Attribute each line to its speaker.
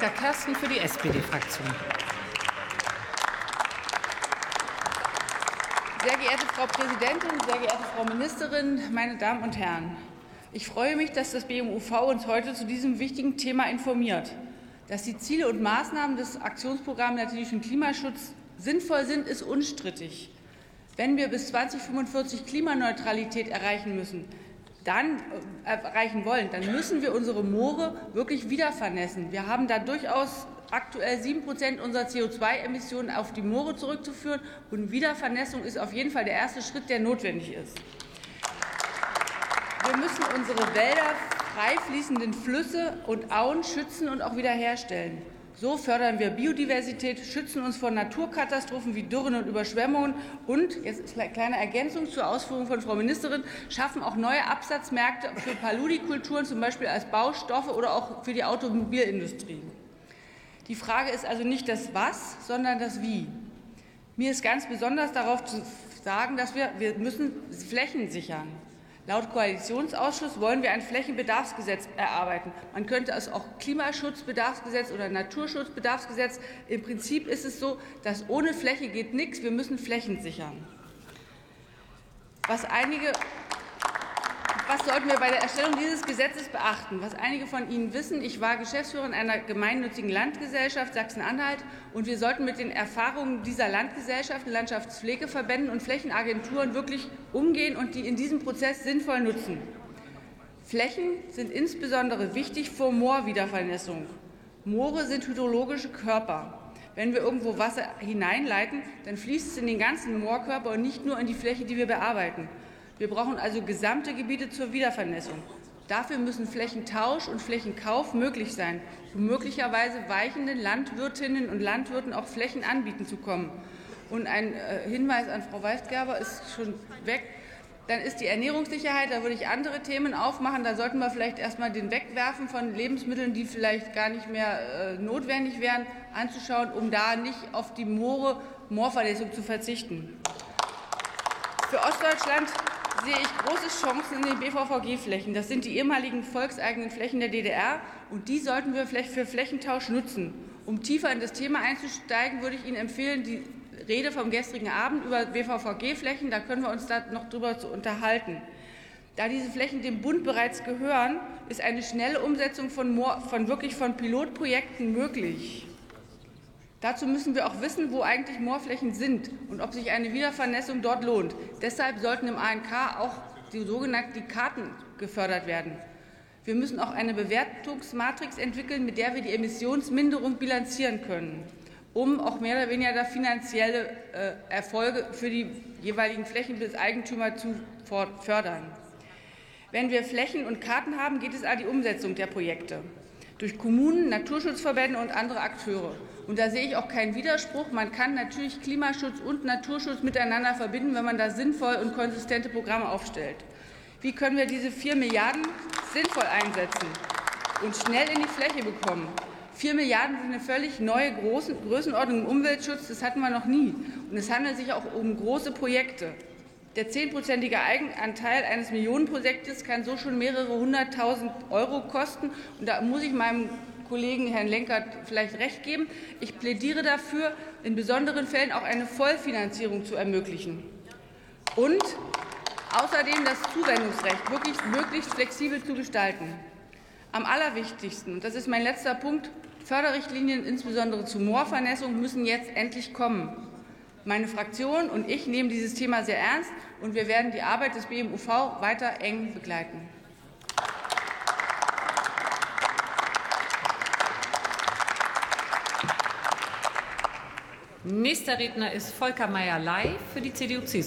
Speaker 1: Wiebke Kersten für die SPD-Fraktion.
Speaker 2: Sehr geehrte Frau Präsidentin, sehr geehrte Frau Ministerin, meine Damen und Herren! Ich freue mich, dass das BMUV uns heute zu diesem wichtigen Thema informiert. Dass die Ziele und Maßnahmen des Aktionsprogramms Natürlichen Klimaschutz sinnvoll sind, ist unstrittig. Wenn wir bis 2045 Klimaneutralität erreichen müssen, dann äh, erreichen wollen, dann müssen wir unsere Moore wirklich wieder vernässen. Wir haben da durchaus aktuell 7 Prozent unserer CO2-Emissionen auf die Moore zurückzuführen. Und Wiedervernässung ist auf jeden Fall der erste Schritt, der notwendig ist. Wir müssen unsere Wälder, frei fließenden Flüsse und Auen schützen und auch wiederherstellen. So fördern wir Biodiversität, schützen uns vor Naturkatastrophen wie Dürren und Überschwemmungen und, jetzt eine kleine Ergänzung zur Ausführung von Frau Ministerin, schaffen auch neue Absatzmärkte für Paludikulturen, zum Beispiel als Baustoffe oder auch für die Automobilindustrie. Die Frage ist also nicht das Was, sondern das Wie. Mir ist ganz besonders darauf zu sagen, dass wir, wir müssen Flächen sichern. Laut Koalitionsausschuss wollen wir ein Flächenbedarfsgesetz erarbeiten. Man könnte es auch Klimaschutzbedarfsgesetz oder Naturschutzbedarfsgesetz. Im Prinzip ist es so, dass ohne Fläche geht nichts. Wir müssen Flächen sichern. Was einige was sollten wir bei der Erstellung dieses Gesetzes beachten? Was einige von Ihnen wissen, ich war Geschäftsführerin einer gemeinnützigen Landgesellschaft Sachsen-Anhalt und wir sollten mit den Erfahrungen dieser Landgesellschaften, Landschaftspflegeverbänden und Flächenagenturen wirklich umgehen und die in diesem Prozess sinnvoll nutzen. Flächen sind insbesondere wichtig vor Moorwiedervernässung. Moore sind hydrologische Körper. Wenn wir irgendwo Wasser hineinleiten, dann fließt es in den ganzen Moorkörper und nicht nur in die Fläche, die wir bearbeiten. Wir brauchen also gesamte Gebiete zur Wiedervernässung. Dafür müssen Flächentausch und Flächenkauf möglich sein, um möglicherweise weichenden Landwirtinnen und Landwirten auch Flächen anbieten zu kommen. Und ein äh, Hinweis an Frau Weisgerber ist schon weg. Dann ist die Ernährungssicherheit, da würde ich andere Themen aufmachen. Da sollten wir vielleicht erst mal den Wegwerfen von Lebensmitteln, die vielleicht gar nicht mehr äh, notwendig wären, anzuschauen, um da nicht auf die Moore, Moorverletzung zu verzichten. Für Ostdeutschland sehe ich große Chancen in den BVVG-Flächen. Das sind die ehemaligen volkseigenen Flächen der DDR, und die sollten wir vielleicht für Flächentausch nutzen. Um tiefer in das Thema einzusteigen, würde ich Ihnen empfehlen, die Rede vom gestrigen Abend über BVVG-Flächen, da können wir uns da noch drüber unterhalten. Da diese Flächen dem Bund bereits gehören, ist eine schnelle Umsetzung von, von wirklich von Pilotprojekten möglich. Dazu müssen wir auch wissen, wo eigentlich Moorflächen sind und ob sich eine Wiedervernässung dort lohnt. Deshalb sollten im ANK auch die sogenannten Karten gefördert werden. Wir müssen auch eine Bewertungsmatrix entwickeln, mit der wir die Emissionsminderung bilanzieren können, um auch mehr oder weniger finanzielle äh, Erfolge für die jeweiligen Flächenbesitzigentümer zu fördern. Wenn wir Flächen und Karten haben, geht es an die Umsetzung der Projekte durch Kommunen, Naturschutzverbände und andere Akteure. Und da sehe ich auch keinen Widerspruch. Man kann natürlich Klimaschutz und Naturschutz miteinander verbinden, wenn man da sinnvoll und konsistente Programme aufstellt. Wie können wir diese 4 Milliarden sinnvoll einsetzen und schnell in die Fläche bekommen? 4 Milliarden sind eine völlig neue Größenordnung im Umweltschutz. Das hatten wir noch nie. Und es handelt sich auch um große Projekte. Der zehnprozentige Eigenanteil eines Millionenprojektes kann so schon mehrere hunderttausend Euro kosten. Und da muss ich meinem Kollegen Herrn Lenkert vielleicht recht geben. Ich plädiere dafür, in besonderen Fällen auch eine Vollfinanzierung zu ermöglichen. Und außerdem das Zuwendungsrecht wirklich möglichst flexibel zu gestalten. Am allerwichtigsten, und das ist mein letzter Punkt, Förderrichtlinien, insbesondere zur Moorvernässung, müssen jetzt endlich kommen. Meine Fraktion und ich nehmen dieses Thema sehr ernst, und wir werden die Arbeit des BMUV weiter eng begleiten.
Speaker 1: Nächster Redner ist Volker Meyer-Ley für die CDU-CSU.